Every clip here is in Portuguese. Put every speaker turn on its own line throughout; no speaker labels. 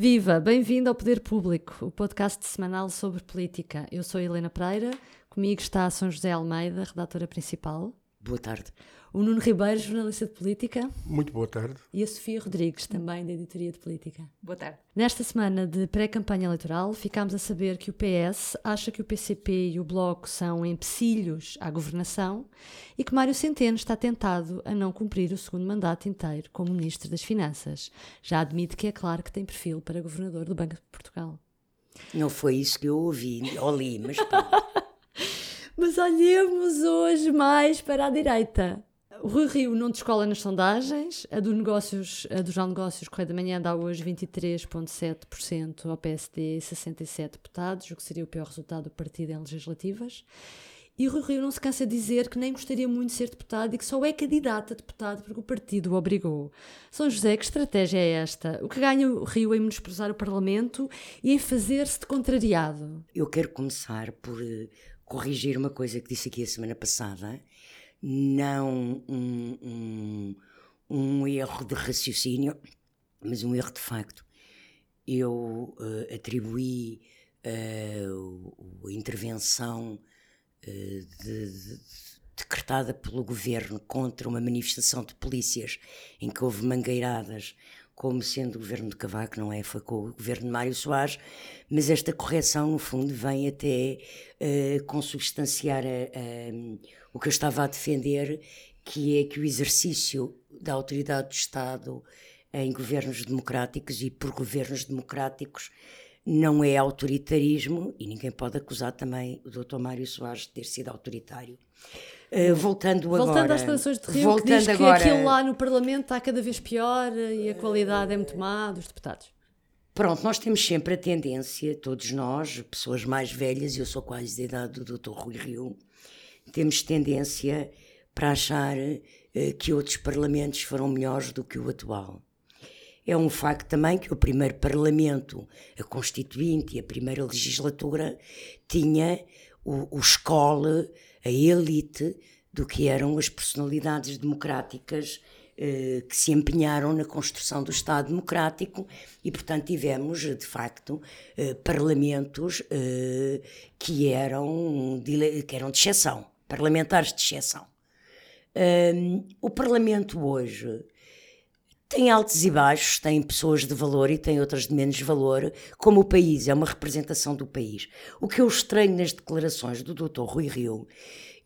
Viva! Bem-vindo ao Poder Público, o podcast semanal sobre política. Eu sou Helena Pereira, comigo está São José Almeida, redatora principal.
Boa tarde.
O Nuno Ribeiro, jornalista de política.
Muito boa tarde.
E a Sofia Rodrigues, também da editoria de política.
Boa tarde.
Nesta semana de pré-campanha eleitoral, ficámos a saber que o PS acha que o PCP e o Bloco são empecilhos à governação e que Mário Centeno está tentado a não cumprir o segundo mandato inteiro como Ministro das Finanças. Já admite que é claro que tem perfil para governador do Banco de Portugal.
Não foi isso que eu ouvi, ou li, mas.
Mas olhemos hoje mais para a direita. O Rui Rio não descola nas sondagens. A, do negócios, a do Jornal Negócios Correio da Manhã dá hoje 23,7% ao PSD e 67 deputados, o que seria o pior resultado do partido em legislativas. E o Rui Rio não se cansa de dizer que nem gostaria muito de ser deputado e que só é candidato a deputado porque o partido o obrigou. São José, que estratégia é esta? O que ganha o Rio em menosprezar o Parlamento e em fazer-se de contrariado?
Eu quero começar por uh, corrigir uma coisa que disse aqui a semana passada não um, um, um erro de raciocínio, mas um erro de facto. Eu uh, atribuí uh, a intervenção uh, de, de, decretada pelo governo contra uma manifestação de polícias em que houve mangueiradas como sendo o governo de Cavaco, não é? Foi com o governo de Mário Soares, mas esta correção, no fundo, vem até uh, consubstanciar a, a, o que eu estava a defender, que é que o exercício da autoridade do Estado em governos democráticos e por governos democráticos não é autoritarismo e ninguém pode acusar também o Dr. Mário Soares de ter sido autoritário. Uh, voltando,
voltando
agora.
às declarações de Rio, voltando que diz agora, que aquilo lá no Parlamento está cada vez pior e a qualidade é muito má dos deputados.
Pronto, nós temos sempre a tendência, todos nós, pessoas mais velhas, eu sou quase da idade do Dr. Rui Rio, temos tendência para achar uh, que outros parlamentos foram melhores do que o atual. É um facto também que o primeiro Parlamento, a Constituinte e a primeira legislatura, tinha o, o escola, a elite do que eram as personalidades democráticas eh, que se empenharam na construção do Estado democrático e, portanto, tivemos, de facto, eh, parlamentos eh, que, eram de, que eram de exceção, parlamentares de exceção. o Parlamento hoje tem altos e baixos, tem pessoas de valor e tem outras de menos valor, como o país, é uma representação do país. O que eu estranho nas declarações do Dr. Rui Rio,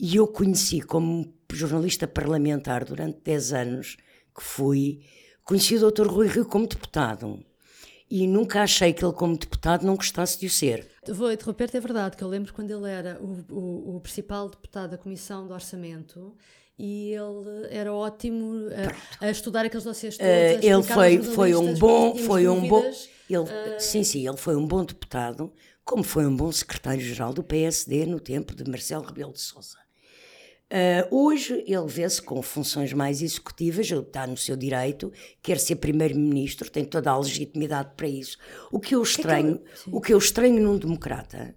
e eu conheci como jornalista parlamentar durante 10 anos, que fui, conheci o Dr. Rui Rio como deputado. E nunca achei que ele, como deputado, não gostasse de o ser.
Vou interromper-te, é verdade, que eu lembro quando ele era o, o, o principal deputado da Comissão do Orçamento e ele era ótimo a, a estudar aqueles dossiês todos. Uh,
ele foi, foi um bom, foi um bom, ele, uh, sim, sim, ele foi um bom deputado, como foi um bom secretário-geral do PSD no tempo de Marcelo Rebelo de Sousa. Uh, hoje ele vê-se com funções mais executivas, ele está no seu direito, quer ser primeiro-ministro, tem toda a legitimidade para isso. O que eu estranho, é que o que eu estranho num democrata,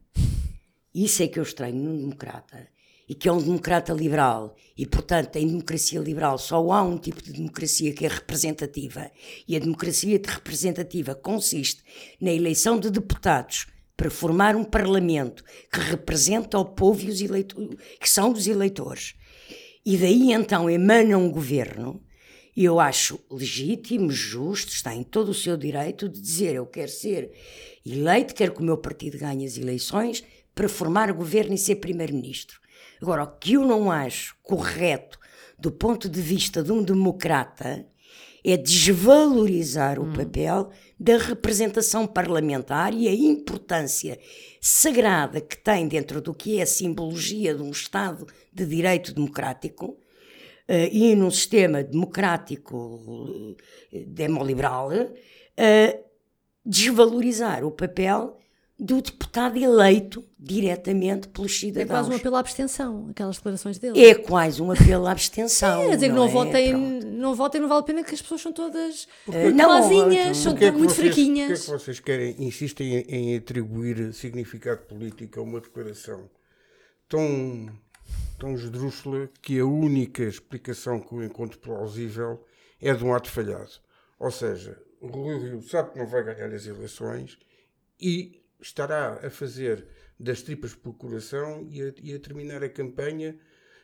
isso é que eu estranho num democrata, e que é um democrata liberal, e portanto em democracia liberal só há um tipo de democracia que é representativa, e a democracia representativa consiste na eleição de deputados para formar um parlamento que representa o povo e os eleitores, que são dos eleitores. E daí então emana um governo, e eu acho legítimo, justo, está em todo o seu direito de dizer eu quero ser eleito, quero que o meu partido ganhe as eleições para formar governo e ser primeiro-ministro. Agora, o que eu não acho correto do ponto de vista de um democrata é desvalorizar o hum. papel da representação parlamentar e a importância sagrada que tem dentro do que é a simbologia de um Estado de direito democrático uh, e num sistema democrático uh, demoliberal, uh, desvalorizar o papel do deputado eleito diretamente pelos cidadãos.
É quase um apelo à abstenção, aquelas declarações dele.
É quase um apelo à abstenção.
é, dizer que não, é? votem, não votem, não vale a pena que as pessoas são todas não, mazinhas, são é muito
vocês,
fraquinhas.
Porquê é que vocês querem, insistem em, em atribuir significado político a uma declaração tão, tão esdrúxula que a única explicação que eu encontro plausível é de um ato falhado? Ou seja, o Rui Rio sabe que não vai ganhar as eleições e estará a fazer das tripas por coração e a, e a terminar a campanha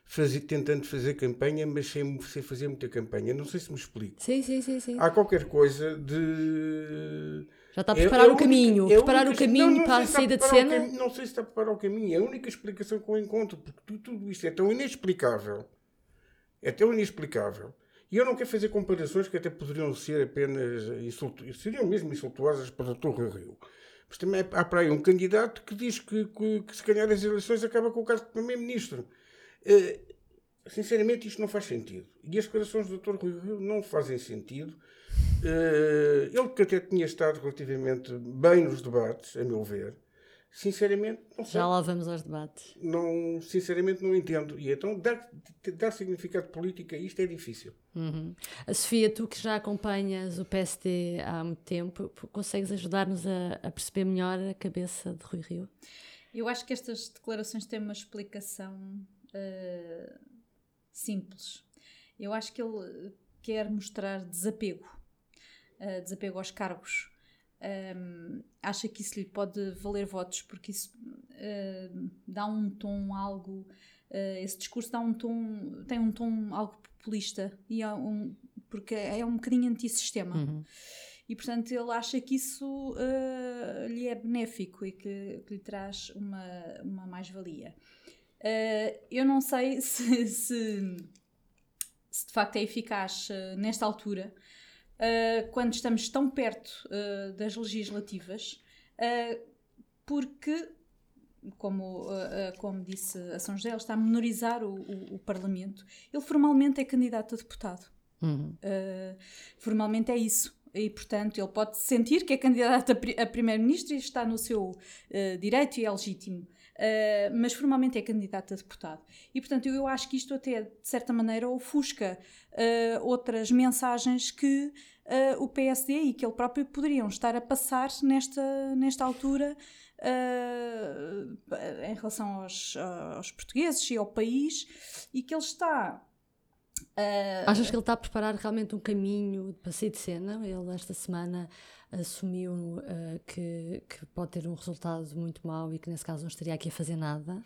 fazer, tentando fazer campanha, mas sem, sem fazer muita campanha. Não sei se me explico.
Sim, sim, sim. sim.
Há qualquer coisa de.
Já está a preparar é, é o caminho. Única, preparar única, o caminho não, não para a saída de cena.
não sei se está a preparar o caminho. É a única explicação que eu encontro, porque tudo, tudo isto é tão inexplicável. É tão inexplicável. E eu não quero fazer comparações que até poderiam ser apenas insultu seriam mesmo insultuosas para o. Rio Rio. Mas também há para aí um candidato que diz que, que, que se ganhar as eleições acaba com o cargo de Primeiro-Ministro. Uh, sinceramente, isto não faz sentido. E as declarações do Dr. Rui Rio não fazem sentido. Uh, ele que até tinha estado relativamente bem nos debates, a meu ver, sinceramente, não sei.
Já lá vamos aos debates.
Não, sinceramente, não entendo. E então, dar, dar significado político a isto é difícil.
Uhum. A Sofia, tu que já acompanhas o PSD há muito tempo, consegues ajudar-nos a, a perceber melhor a cabeça de Rui Rio?
Eu acho que estas declarações têm uma explicação uh, simples. Eu acho que ele quer mostrar desapego, uh, desapego aos cargos. Um, acha que isso lhe pode valer votos, porque isso uh, dá um tom algo. Uh, esse discurso dá um tom, tem um tom algo populista, e é um, porque é um bocadinho antissistema. Uhum. E portanto ele acha que isso uh, lhe é benéfico e que, que lhe traz uma, uma mais-valia. eu não sei se, se, se, de facto é eficaz nesta altura, uh, quando estamos tão perto uh, das legislativas, uh, porque, como, como disse a São José, ele está a menorizar o, o, o Parlamento. Ele formalmente é candidato a deputado. Uhum. formalmente é isso. E, portanto, ele pode sentir que é candidato a, a primeiro-ministro e está no seu direito e é legítimo. Uh, mas formalmente é candidato a deputado. E, portanto, eu, eu, acho que isto até, de certa maneira, ofusca uh, outras mensagens que uh, o PSD e que ele próprio poderiam estar a passar nesta, nesta altura em relação aos, aos portugueses e ao país e que ele está
Uh, Achas que ele está a preparar realmente um caminho para sair de cena? Ele esta semana assumiu uh, que, que pode ter um resultado muito mau e que nesse caso não estaria aqui a fazer nada.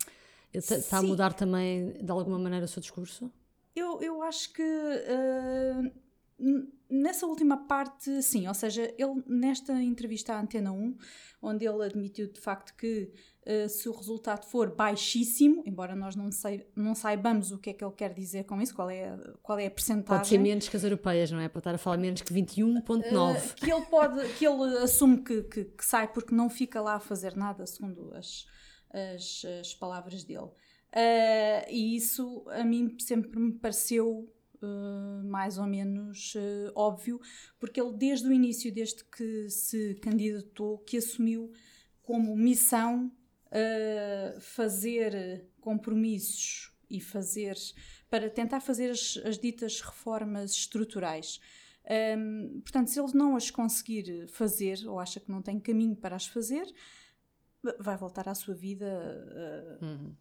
Está a mudar também de alguma maneira o seu discurso?
Eu, eu acho que uh, nessa última parte, sim, ou seja, ele nesta entrevista à Antena 1, onde ele admitiu de facto que uh, se o resultado for baixíssimo, embora nós não, sei, não saibamos o que é que ele quer dizer com isso, qual é, qual é a percentagem.
Pode ser menos que as europeias, não é? Pode estar a falar menos que 21,9. Uh,
que ele pode, que ele assume que, que, que, sai porque não fica lá a fazer nada, segundo as, as, as palavras dele. Uh, e isso a mim sempre me pareceu Uh, mais ou menos uh, óbvio, porque ele desde o início, desde que se candidatou, que assumiu como missão uh, fazer compromissos e fazer para tentar fazer as, as ditas reformas estruturais. Um, portanto, se ele não as conseguir fazer ou acha que não tem caminho para as fazer, vai voltar à sua vida, uhum.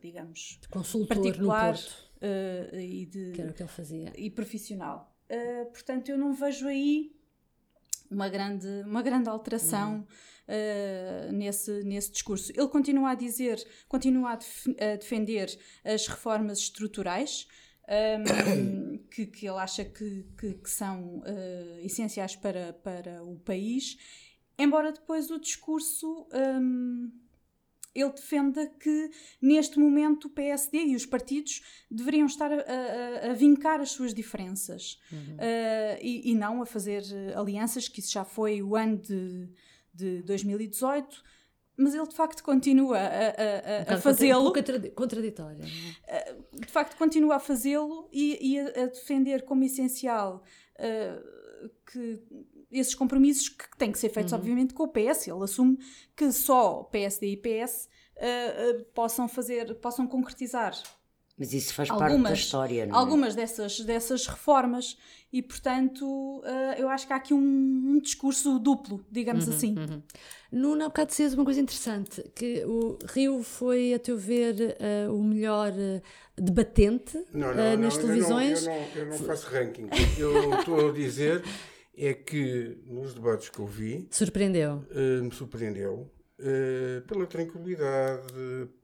Digamos,
de consultor particular. No Porto
uh, e de
que era o que ele fazia
e profissional. Uh, portanto, eu não vejo aí uma grande, uma grande alteração uh, nesse, nesse discurso. Ele continua a dizer, continua a, def a defender as reformas estruturais. Um, que, que ele acha que, que, que são uh, essenciais para, para o país, embora depois o discurso um, ele defenda que neste momento o PSD e os partidos deveriam estar a, a, a vincar as suas diferenças uhum. uh, e, e, não a fazer alianças, que isso já foi o ano de, de 2018 mas ele de facto continua a, a, fazê-lo.
Contraditório.
É? Uh, de facto, continua a fazê-lo e, e a, defender como essencial uh, que esses compromissos que têm que ser feitos, uhum. obviamente, com o PS. Ele assume que só PSD e PS uh, uh, possam fazer, possam concretizar.
Mas isso faz algumas, parte da história, não
é? Algumas dessas, dessas reformas e, portanto, uh, eu acho que há aqui um, um discurso duplo, digamos uhum, assim. Uhum.
Nuno, há bocado dizes uma coisa interessante, que o Rio foi, a teu ver, uh, o melhor debatente
não, não,
nas
não,
televisões.
Eu não, eu não, eu não faço ranking. Eu estou a dizer é que nos debates que eu vi.
Surpreendeu?
Uh, me surpreendeu uh, pela tranquilidade,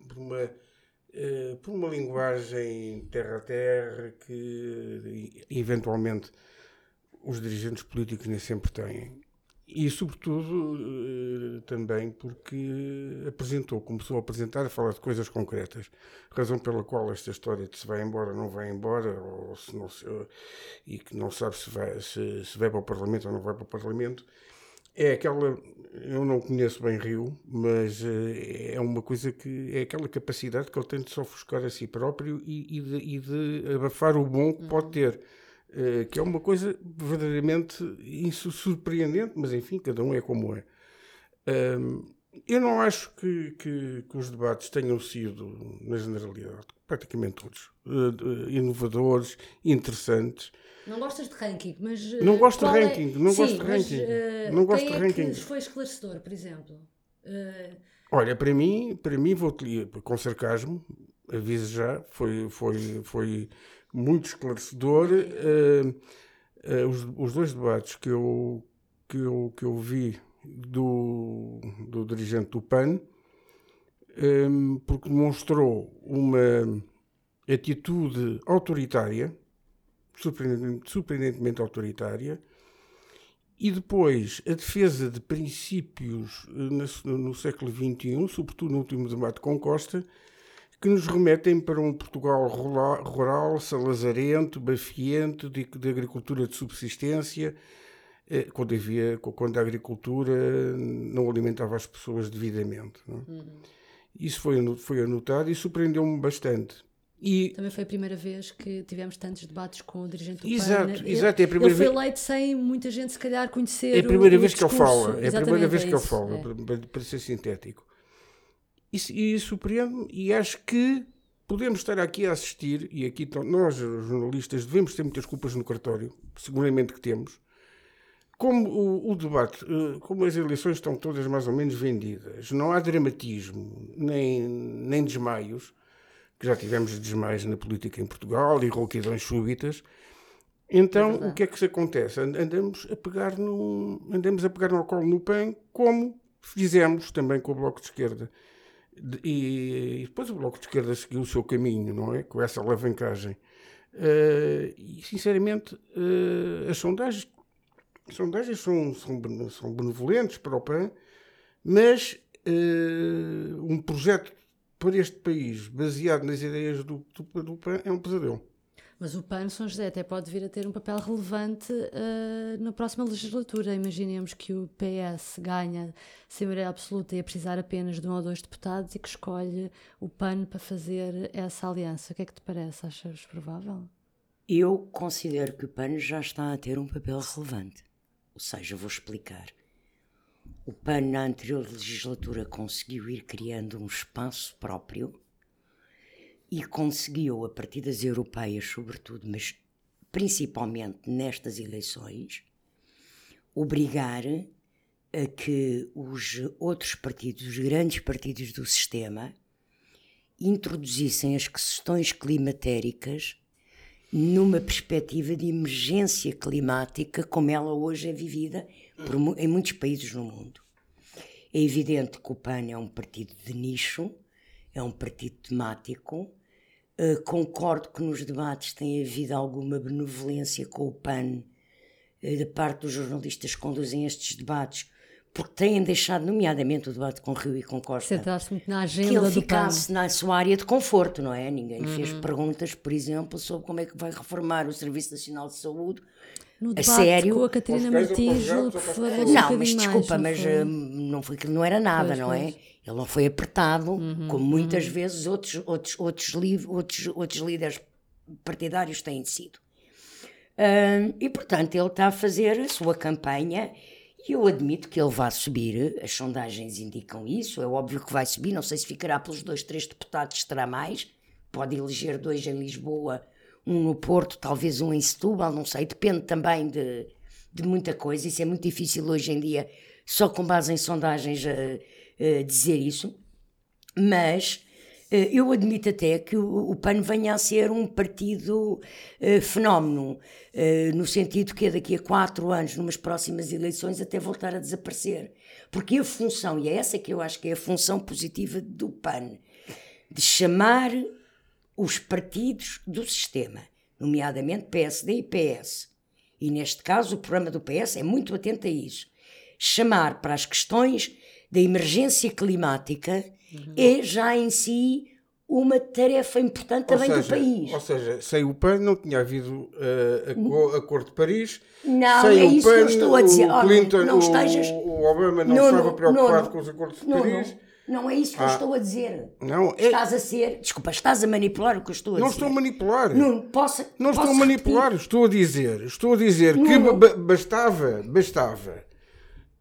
por uma, uh, por uma linguagem terra a terra que eventualmente os dirigentes políticos nem sempre têm. E, sobretudo, eh, também porque apresentou, começou a apresentar, a falar de coisas concretas. Razão pela qual esta história de se vai embora ou não vai embora, ou se não se, e que não sabe se vai, se, se vai para o Parlamento ou não vai para o Parlamento, é aquela. Eu não conheço bem Rio, mas eh, é uma coisa que. É aquela capacidade que ele tem de se ofuscar a si próprio e, e, de, e de abafar o bom que pode ter. Eh, que é uma coisa verdadeiramente surpreendente, mas enfim, cada um é como é. eu não acho que, que, que, os debates tenham sido, na generalidade, praticamente todos, uh, inovadores, interessantes.
Não gostas de ranking, mas.
Uh, não gosto de é- ranking, é... não Sim, gosto de ranking. Mas, não gosto
de
é ranking.
Que foi esclarecedor, por exemplo?
Olha, para mim, para mim, vou-te com sarcasmo, aviso já, foi, foi, foi muito esclarecedor. Uh, os, os, dois debates que eu, que eu, que eu vi do, do dirigente do PAN, um, eh, porque demonstrou uma atitude autoritária, surpreendentemente, surpreendentemente autoritária, e depois a defesa de princípios no, no século XXI, sobretudo no último debate com Costa, que nos remetem para um Portugal rural, salazarento, bafiento, de, de agricultura de subsistência, eh, quando, havia, quando a agricultura não alimentava as pessoas devidamente. É? Uhum. Isso foi, foi anotado e surpreendeu-me bastante.
E... Também foi a primeira vez que tivemos tantos debates com o dirigente do
exato,
PAN.
Exato, é a primeira
ele foi eleito sem muita gente, se calhar, conhecer
É a primeira
o,
vez
o
que ele fala. É a primeira vez é que ele fala, é. para, para ser sintético. E, e surpreende-me e acho que podemos estar aqui a assistir, e aqui nós, jornalistas, devemos ter muitas culpas no cartório, seguramente que temos, como o, o, debate, eh, como as eleições estão todas mais ou menos vendidas, não há dramatismo, nem, nem desmaios, que já tivemos desmaios na política em Portugal e rouquidões súbitas, então é o que é que se acontece? Andamos a pegar no, andamos a pegar no colo no pão, como fizemos também com o Bloco de Esquerda. E, depois o Bloco de Esquerda seguiu o seu caminho, não é? Com essa alavancagem. Uh, e, sinceramente, uh, as sondagens, as sondagens são, são, são benevolentes para o PAN, mas uh, um projeto para este país baseado nas ideias do, do, do PAN é um pesadelo.
Mas o PAN São José até pode vir a ter um papel relevante uh, na próxima legislatura. Imaginemos que o PS ganha sem absoluta e a precisar apenas de um ou dois deputados e que escolhe o PAN para fazer essa aliança. O que é que te parece? Achas provável?
Eu considero que o PAN já está a ter um papel relevante. Ou seja, vou explicar. O PAN, na anterior legislatura, conseguiu ir criando um espaço próprio e conseguiu, a partir das europeias, sobretudo, mas principalmente nestas eleições, obrigar a que os outros partidos, os grandes partidos do sistema, introduzissem as questões climatéricas numa perspectiva de emergência climática como ela hoje é vivida por, em muitos países no mundo. É evidente que o PAN é um partido de nicho, é um partido temático, Uh, concordo que nos debates tem havido alguma benevolência com o PAN uh, da parte dos jornalistas que conduzem estes debates, porque têm deixado, nomeadamente, o debate com Rio e com Costa,
Centraste muito na agenda
que ele
do
ficasse PAN. na sua área de conforto, não é? Ninguém uhum. fez perguntas, por exemplo, sobre como é que vai reformar o Serviço Nacional de Saúde.
No debate a sério, com a Catarina Martins,
não, mas desculpa, mais, não mas não foi que não era nada, pois, não é? Ele não foi apertado, uhum, como muitas uhum. vezes outros, outros, outros, outros, outros líderes partidários têm sido. Uh, e, portanto, ele está a fazer a sua campanha e eu admito que ele vai subir, as sondagens indicam isso, é óbvio que vai subir, não sei se ficará pelos dois, três deputados, terá mais, pode eleger dois em Lisboa, um no Porto, talvez um em Setúbal, não sei, depende também de, de muita coisa, isso é muito difícil hoje em dia, só com base em sondagens... Uh, eh, dizer isso, mas eh, eu admito até que o, o PAN venha a ser um partido uh, fenómeno, uh, no sentido que daqui a quatro anos, numas próximas eleições, até voltar a desaparecer. Porque a função, e é essa que eu acho que é a função positiva do PAN, de chamar os partidos do sistema, nomeadamente PSD e PS. E neste caso, o programa do PS é muito atento a isso. Chamar para as questões da emergência climática uhum. é já em si uma tarefa importante também
seja,
do país.
Ou seja, sem o PAN não tinha havido uh, Acordo de Paris.
Não, sem é o isso PAN, que eu estou a dizer.
O Clinton, não estejas... o, Obama não, não estava preocupado não, com os Acordos de Paris.
Não é isso que ah, eu estou a dizer.
Não,
é... Estás a ser. Desculpa, estás a manipular o que eu estou a
não
dizer.
Não estou a manipular.
Não, posso,
não
posso
estou a manipular,
repetir?
estou a dizer. Estou a dizer que bastava, bastava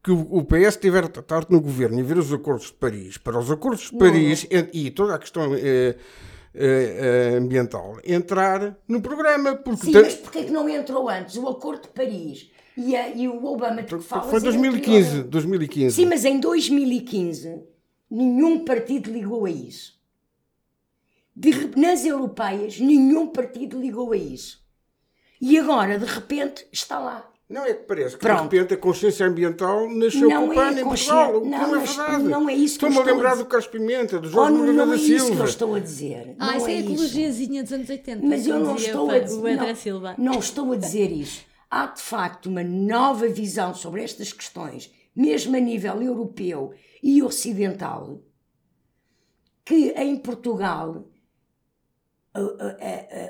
que o PS estiver tarde no governo e ver os acordos de Paris, para os acordos de Paris e toda a questão eh, eh, eh, ambiental entrar no programa.
Porque Sim, mas porquê que não entrou antes? O acordo de Paris e, a, e o Obama que fala.
Foi 2015, 2015.
Sim, mas em 2015 nenhum partido ligou a isso. De, nas europeias, nenhum partido ligou a isso. E agora, de repente, está lá.
Não é que parece que Pronto. de repente a consciência ambiental nasceu não com o PAN é em Portugal. Não, não é verdade.
Não é isso que
Estou-me a lembrar do Carlos Pimenta, do Jorge oh, Moreira
da
Silva. Não
é isso que eu estou a dizer.
Ah, isso é,
é
a ecologiazinha dos anos 80.
Mas eu não estou a dizer. Não, não estou a dizer isso. Há de facto uma nova visão sobre estas questões, mesmo a nível europeu e ocidental, que em Portugal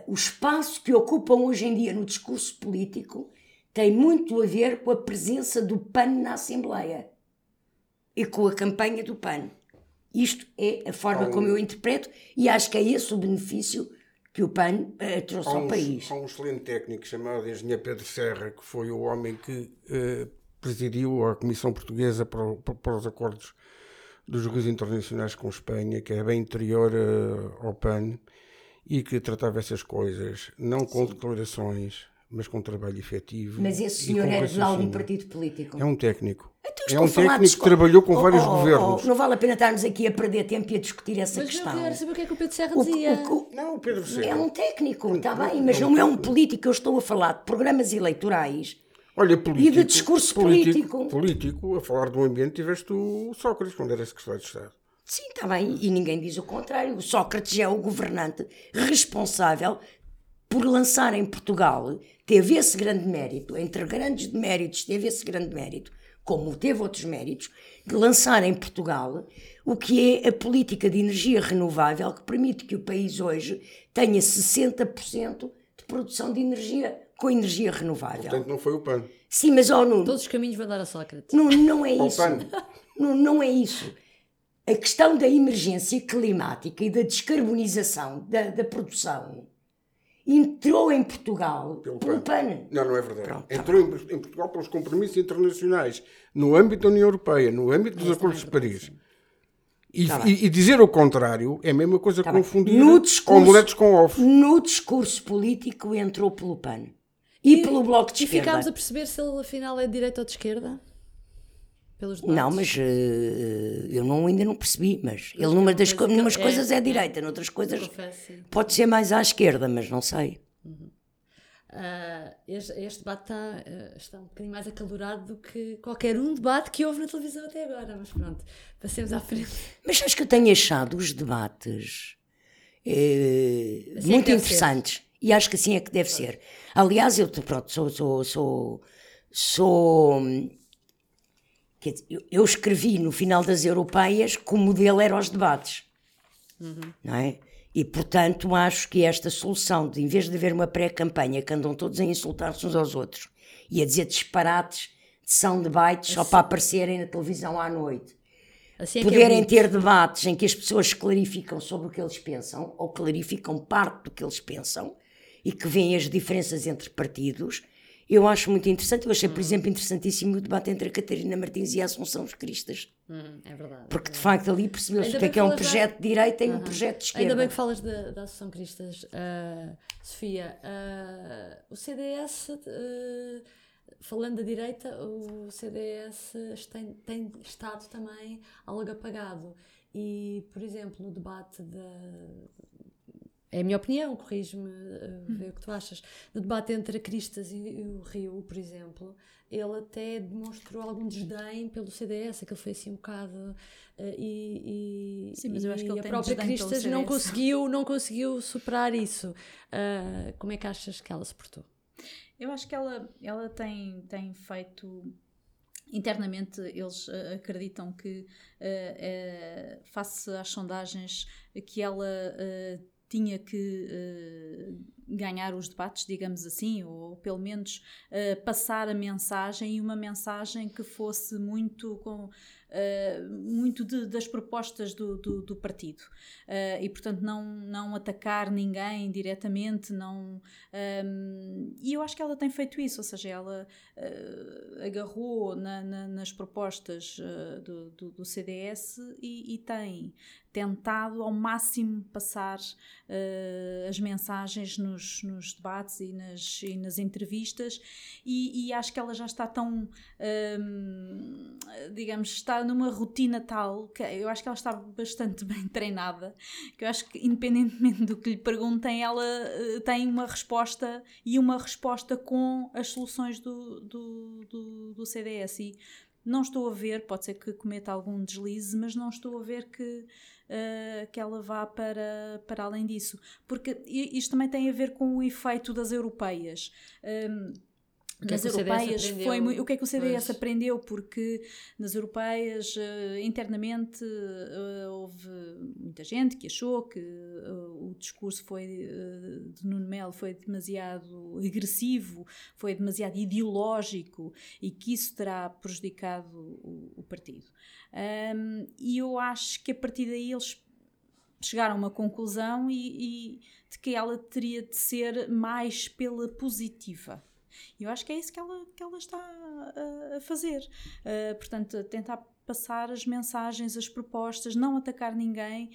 o espaço que ocupam hoje em dia no discurso político tem muito a ver com a presença do PAN na Assembleia e com a campanha do PAN. Isto é a forma um, como eu interpreto e acho que é esse o benefício que o PAN uh, trouxe ao país.
Há um excelente técnico chamado engenheiro Pedro Serra, que foi o homem que uh, presidiu a Comissão Portuguesa para, para, para, os acordos dos rios internacionais com Espanha, que é bem interior uh, ao PAN e que tratava essas coisas, não com Sim. declarações, mas com trabalho efetivo.
Mas esse senhor é de algum partido político?
É um técnico. Então, é um técnico que trabalhou com oh, vários oh, governos.
Oh, não vale a pena estarmos aqui a perder tempo e a discutir essa
mas
questão.
Mas eu quero saber o que é que o Pedro Serra dizia. O,
o, não, o Pedro Serra.
É um técnico, está bem, mas não é um político. Eu estou a falar de programas eleitorais
Olha, político,
e de discurso político.
Político, político a falar do ambiente, tiveste o Sócrates quando era secretário de Estado.
Sim, está bem, e ninguém diz o contrário. O Sócrates é o governante responsável por lançar em Portugal, teve esse grande mérito, entre grandes méritos, teve esse grande mérito, como teve outros méritos, de lançar em Portugal o que é a política de energia renovável que permite que o país hoje tenha 60% de produção de energia com energia renovável.
Portanto, não foi o PAN.
Sim, mas oh, não.
Todos os caminhos vão dar a Sócrates.
Não, não é isso. Não, não é isso a questão da emergência climática e da descarbonização da, da produção entrou em Portugal pelo, pelo PAN. PAN.
Não, não é verdade. Pronto, tá entrou tá em, em, Portugal pelos compromissos internacionais, no âmbito da União Europeia, no âmbito dos Acordos de Paris. E, tá e, e, dizer o contrário é a mesma coisa tá confundir omeletes com ovos.
No discurso político entrou pelo PAN. E, e pelo Bloco de Esquerda.
E ficámos a perceber se ele afinal é de direita ou de esquerda?
Pelos debates? Não, mas uh, eu não, ainda não percebi. Mas ele, numa das co numas é, coisas é, é direita, noutras coisas pode ser mais à esquerda, mas não sei.
Uhum. Uh, este, este, debate está, uh, está um bocadinho mais acalorado do que qualquer um debate que houve na televisão até agora, mas pronto, passemos à frente.
Mas acho que eu tenho achado os debates assim muito é interessantes ser. e acho que assim é que deve ser. Aliás, eu pronto, sou, sou, sou, sou eu, eu escrevi no final das europeias que o modelo era os debates. Uhum. Não é? E, portanto, acho que esta solução de, em vez de haver uma pré-campanha que andam todos a insultar-se uns aos outros e a dizer disparates de são debates assim. só para aparecerem na televisão à noite, assim é, é poderem é ter debates em que as pessoas clarificam sobre o que eles pensam ou clarificam parte do que eles pensam e que veem as diferenças entre partidos, eu acho muito interessante. Eu achei, por hum. exemplo, interessantíssimo o debate entre a Catarina Martins e a Assunção os Cristas.
Hum, é verdade.
Porque, de facto, ali percebeu-se o que é que é um projeto de direita e um projeto de esquerda.
Ainda bem que falas da Assunção Cristas. Uh, Sofia, uh, o CDS, uh, falando da direita, o CDS tem, tem estado também algo apagado. e, por exemplo, no debate da. É a minha opinião, corrijo-me, uh, vê o que tu achas. No debate entre a Cristas e, e, o Rio, por exemplo, ele até demonstrou algum desdém pelo CDS, aquele foi assim um bocado. Uh, e,
e, Sim, mas eu acho que ele
a própria Cristas não conseguiu, não conseguiu superar isso. Uh, como é que achas que ela se portou?
Eu acho que ela, ela tem, tem feito internamente eles uh, acreditam que uh, uh, face às sondagens que ela tinha que ganhar os debates, digamos assim, ou pelo menos passar a mensagem e uma mensagem que fosse muito com uh, muito de, das propostas do, do, do partido. Uh, e portanto não, não atacar ninguém diretamente não, um, ehm, e eu acho que ela tem feito isso, ou seja, ela uh, agarrou na, na, nas propostas do, do, do, CDS e, e tem tentado ao máximo passar uh, as mensagens nos, nos, debates e nas, e nas entrevistas. E, e, acho que ela já está tão uh, digamos, está numa rotina tal que eu acho que ela está bastante bem treinada que eu acho que independentemente do que lhe perguntem ela uh, tem uma resposta e uma resposta com as soluções do, do, do, do CDS e não estou a ver, pode ser que cometa algum deslize, mas não estou a ver que uh, que ela vá para, para além disso. Porque isto também tem a ver com o efeito das europeias. Um,
que nas é europeias
foi muito, o que é que o CDS pois. aprendeu? Porque nas europeias uh, internamente uh, houve muita gente que achou que uh, o discurso foi de Nuno Melo foi demasiado agressivo foi demasiado ideológico e que isso terá prejudicado o, o partido. Um, e eu acho que a partir daí eles chegaram a uma conclusão e, e de que ela teria de ser mais pela positiva e eu acho que é isso que ela, que ela está a, fazer. Uh, portanto, tentar passar as mensagens, as propostas, não atacar ninguém.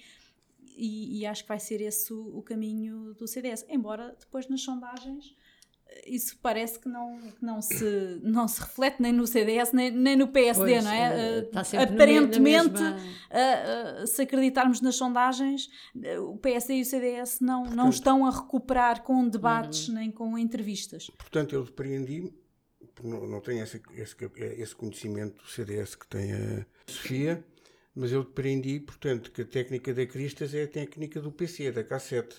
E, e acho que vai ser esse o, o, caminho do CDS. Embora depois nas sondagens isso parece que não, que não, se, não se reflete nem no CDS nem, nem no PSD, pois, não é?
Está
Aparentemente,
mesma...
uh, se acreditarmos nas sondagens, o PSD e o CDS não, Portanto, não estão a recuperar com debates uhum. nem com entrevistas.
Portanto, eu depreendi, não, não tenho esse, esse, esse conhecimento do CDS que tem a Sofia, mas eu depreendi, portanto, que a técnica da Cristas é a técnica do PC, da K7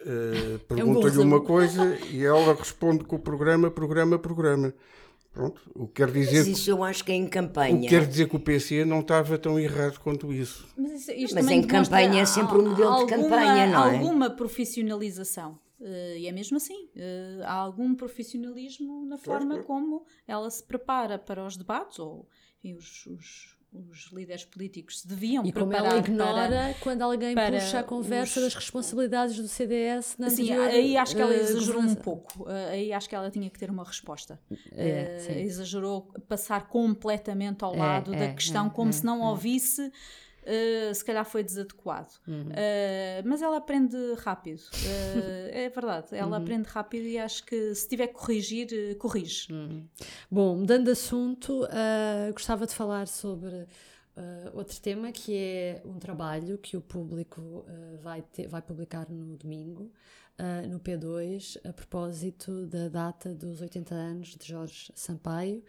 Uh, Pergunta-lhe é um uma coisa e ela responde com o programa, programa, programa. Pronto, o que quer dizer.
Mas isso eu acho que é em campanha.
O que quer dizer que o PC não estava tão errado quanto isso.
Mas, isso, Mas em campanha é sempre um modelo alguma, de campanha, não
é? Alguma profissionalização. Uh, e é mesmo assim. Uh, há algum profissionalismo na forma como ela se prepara para os debates ou enfim, os, os os líderes políticos deviam
e
preparar
como ela ignora para, quando alguém puxa a conversa os... das responsabilidades do CDS na
Sim,
anterior,
aí acho que ela eh, exagerou uh, um pouco. Uh, aí acho que ela tinha que ter uma resposta. É, uh, exagerou passar completamente ao é, lado é, da questão, é, como é, se não ouvisse Uh, se calhar foi desadequado. Uhum. Uh, mas ela aprende rápido. Uh, é verdade, ela uhum. aprende rápido e acho que se tiver que corrigir, corrige.
Uhum. Bom, mudando de assunto, gostava de falar sobre. outro tema que é um trabalho que o público vai, ter, vai publicar no domingo, no P2, a propósito da data dos 80 anos de Jorge Sampaio,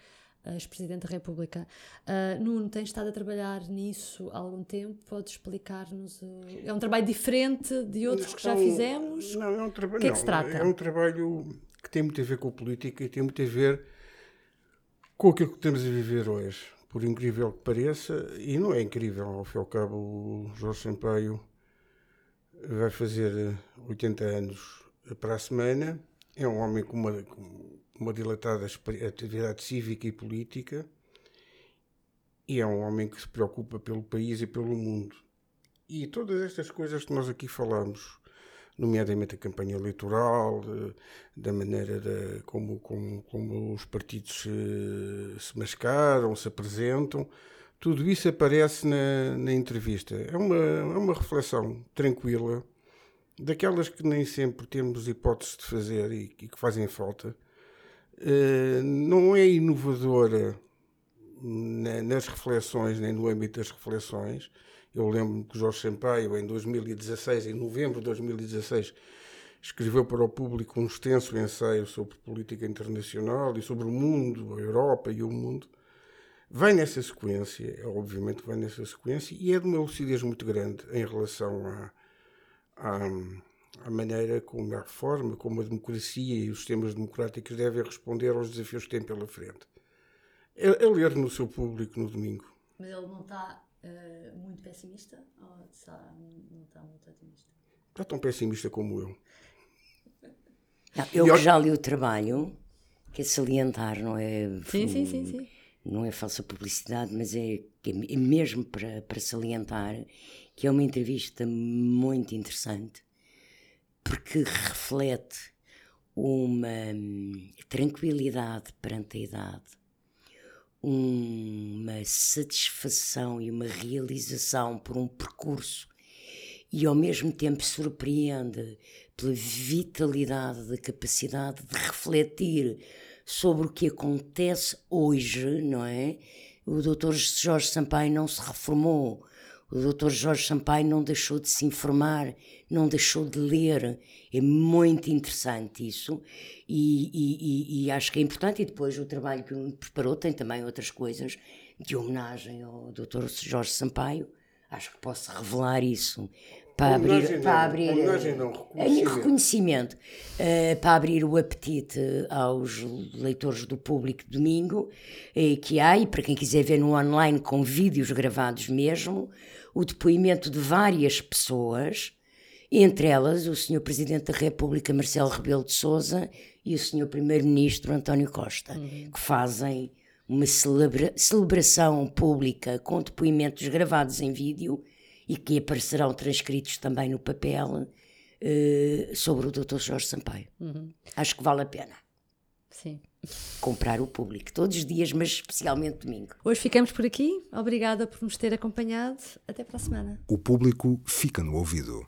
ex-presidente da República. Uh, Nuno, tens estado a trabalhar nisso há algum tempo? Podes explicar-nos? Uh, é um trabalho diferente de outros que já fizemos?
Não, é um trabalho.
que é que se trata?
É um trabalho que tem muito a ver com a política e tem muito a ver com aquilo que estamos a viver hoje. Por incrível que pareça, e não é incrível, ao fim e ao cabo, o Jorge Sampaio vai fazer 80 anos para a semana. É um homem com uma, com uma dilatada atividade cívica e política e é um homem que se preocupa pelo país e pelo mundo. E todas estas coisas que nós aqui falamos, nomeadamente a campanha eleitoral, da maneira de, como, como, como os partidos se, se mascaram, se apresentam, tudo isso aparece na, na entrevista. É uma, é uma reflexão tranquila, daquelas que nem sempre temos hipótese de fazer e, e que fazem falta eh, não é inovadora, na, nas reflexões, nem no âmbito das reflexões. Eu lembro que Jorge Sampaio, em 2016, em novembro de 2016, escreveu para o público um extenso ensaio sobre política internacional e sobre o mundo, a Europa e o mundo. Vem nessa sequência, obviamente vem nessa sequência, e é de uma lucidez muito grande em relação à, à, à maneira como a reforma, como a democracia e os sistemas democráticos devem responder aos desafios que têm pela frente. É, é ler no seu público no domingo.
Mas ele não está uh, muito pessimista ou está, não está muito otimista?
Está tão pessimista como eu.
Não, eu que já li o trabalho, que é salientar, não é?
Sim, sim, sim, sim.
Não é falsa publicidade, mas é, é mesmo para, para salientar que é uma entrevista muito interessante, porque reflete uma hum, tranquilidade perante a idade, uma satisfação e uma realização por um percurso e ao mesmo tempo surpreende pela vitalidade da capacidade de refletir sobre o que acontece hoje, não é? O Dr. Jorge Sampaio não se reformou, o Dr. Jorge Sampaio não deixou de se informar, não deixou de ler. É muito interessante isso e, e, e, acho que é importante. E depois o trabalho que me preparou tem também outras coisas de homenagem ao Dr. Jorge Sampaio. Acho que posso revelar isso para abrir,
não,
para abrir
não,
reconhecimento, reconhecimento uh, para abrir o apetite aos leitores do público domingo uh, que há e para quem quiser ver no online com vídeos gravados mesmo o depoimento de várias pessoas entre elas o Sr. Presidente da República Marcelo Rebelo de Sousa e o Sr. Primeiro-Ministro António Costa uhum. que fazem uma celebra celebração pública com depoimentos gravados em vídeo e que aparecerão transcritos também no papel uh, sobre o Dr. Jorge Sampaio. Uhum. Acho que vale a pena.
Sim.
Comprar o público todos os dias, mas especialmente domingo.
Hoje ficamos por aqui. Obrigada por nos ter acompanhado. Até para a semana.
O público fica no ouvido.